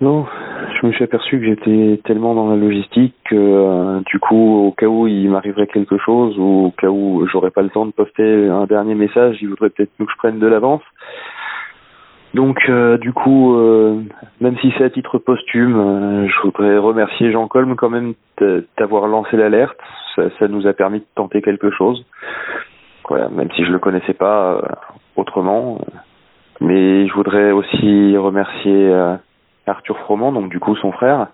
Non, je me suis aperçu que j'étais tellement dans la logistique que euh, du coup, au cas où il m'arriverait quelque chose ou au cas où j'aurais pas le temps de poster un dernier message, il voudrait peut-être que je prenne de l'avance. Donc euh, du coup, euh, même si c'est à titre posthume, je voudrais remercier Jean Colm quand même d'avoir lancé l'alerte. Ça, ça, nous a permis de tenter quelque chose. Voilà, même si je le connaissais pas autrement. Mais je voudrais aussi remercier Arthur Froment, donc du coup son frère,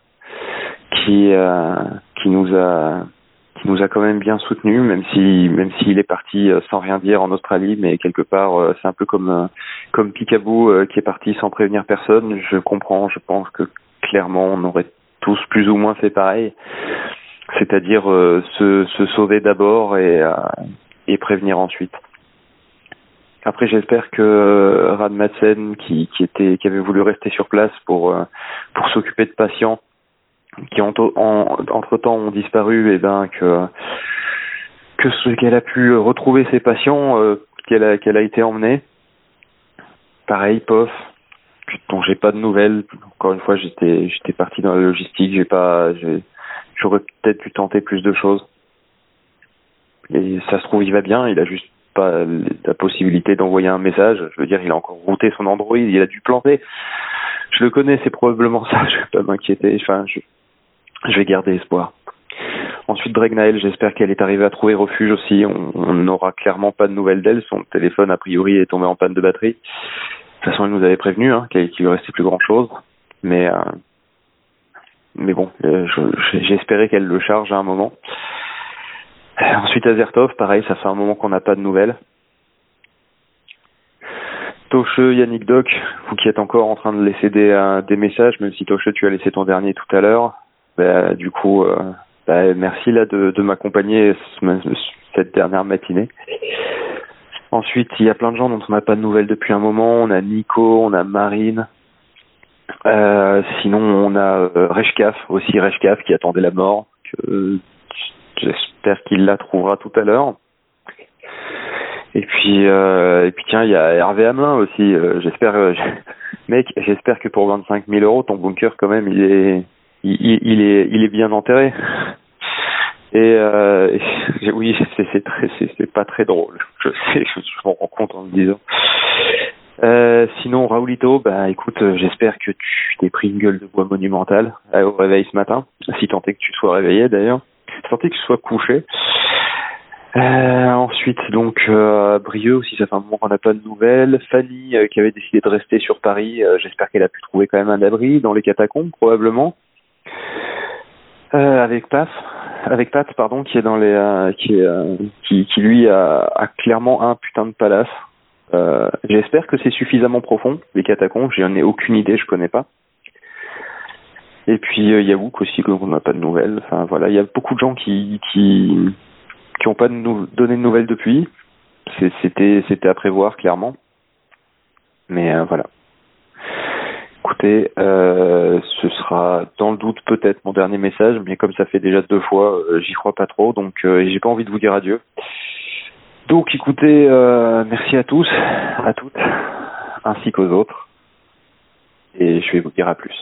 qui euh, qui nous a qui nous a quand même bien soutenu, même si même s'il est parti euh, sans rien dire en Australie, mais quelque part euh, c'est un peu comme comme Picaboo qui est parti sans prévenir personne. Je comprends, je pense que clairement on aurait tous plus ou moins fait pareil, c'est-à-dire se, se sauver d'abord et et prévenir ensuite. Après, j'espère que euh, Rad Madsen, qui, qui, était, qui avait voulu rester sur place pour, euh, pour s'occuper de patients qui en, entre temps ont disparu, et eh ben que que ce qu'elle a pu retrouver ses patients, euh, qu'elle a qu'elle a été emmenée. Pareil, POF, dont j'ai pas de nouvelles. Encore une fois, j'étais j'étais parti dans la logistique, j'ai pas j'aurais peut-être pu tenter plus de choses. Et ça se trouve, il va bien, il a juste pas la possibilité d'envoyer un message. Je veux dire, il a encore routé son Android, il a dû planter. Je le connais, c'est probablement ça. Je vais pas m'inquiéter. Enfin, je, je vais garder espoir. Ensuite, Dregnael, j'espère qu'elle est arrivée à trouver refuge aussi. On n'aura clairement pas de nouvelles d'elle. Son téléphone, a priori, est tombé en panne de batterie. De toute façon, elle nous avait prévenu hein, qu'il lui restait plus grand-chose. Mais, euh, mais bon, euh, j'espérais qu'elle le charge à un moment. Euh, ensuite, Azertov, pareil, ça fait un moment qu'on n'a pas de nouvelles. Toche, Yannick Doc, vous qui êtes encore en train de laisser des, euh, des messages, même si Toche, tu as laissé ton dernier tout à l'heure, bah, du coup, euh, bah, merci là de, m'accompagner cette dernière matinée. Ensuite, il y a plein de gens dont on n'a pas de nouvelles depuis un moment. On a Nico, on a Marine. Sinon, on a Reshkaf, aussi Reshkaf qui attendait la mort, que J'espère qu'il la trouvera tout à l'heure. Et puis, euh, et puis tiens, il y a Hervé Hamelin aussi. Euh, j'espère, euh, mec, j'espère que pour 25 000 euros, ton bunker quand même, il est, il, est, il est bien enterré. Et, oui, c'est très, c'est pas très drôle. Je m'en rends compte en me disant. Sinon, Raoulito, bah écoute, j'espère que tu t'es pris une gueule de bois monumentale au réveil ce matin, si tant est que tu sois réveillé d'ailleurs sorti qu'il soit couché. Euh, ensuite, donc, euh, Brieux aussi, ça fait un moment qu'on n'a pas de nouvelles. Fanny, euh, qui avait décidé de rester sur Paris, j'espère qu'elle a pu trouver quand même un abri dans les catacombes, probablement. avec Pat, avec Pat, pardon, qui est dans les, qui, qui, qui lui a, a, clairement un putain de palace. j'espère que c'est suffisamment profond, les catacombes. J'en ai aucune idée, je connais pas. Et puis euh, Yaouk aussi, qu'on n'a pas de nouvelles. Enfin voilà, il y a beaucoup de gens qui qui qui ont pas de donné de nouvelles depuis. C'était c'était à prévoir clairement. Mais euh, voilà. Écoutez, euh, ce sera dans le doute peut-être mon dernier message, mais comme ça fait déjà deux fois, euh, j'y crois pas trop, donc euh, j'ai pas envie de vous dire adieu. Donc écoutez, merci à tous, à toutes, ainsi qu'aux autres, et je vais vous dire à plus.